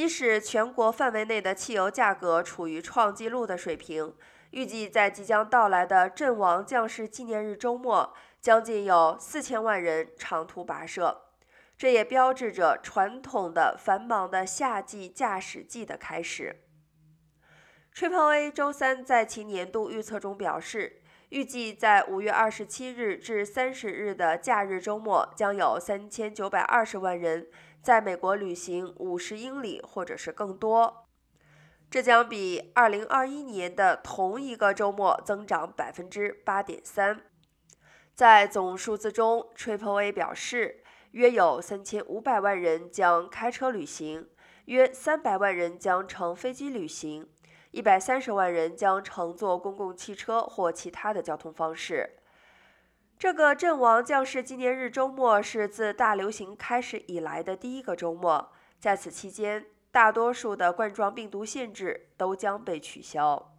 即使全国范围内的汽油价格处于创纪录的水平，预计在即将到来的阵亡将士纪念日周末，将近有四千万人长途跋涉。这也标志着传统的繁忙的夏季驾驶季的开始。Triple A 周三在其年度预测中表示，预计在五月二十七日至三十日的假日周末，将有三千九百二十万人。在美国旅行五十英里或者是更多，这将比二零二一年的同一个周末增长百分之八点三。在总数字中，Triple A 表示，约有三千五百万人将开车旅行，约三百万人将乘飞机旅行，一百三十万人将乘坐公共汽车或其他的交通方式。这个阵亡将士纪念日周末是自大流行开始以来的第一个周末，在此期间，大多数的冠状病毒限制都将被取消。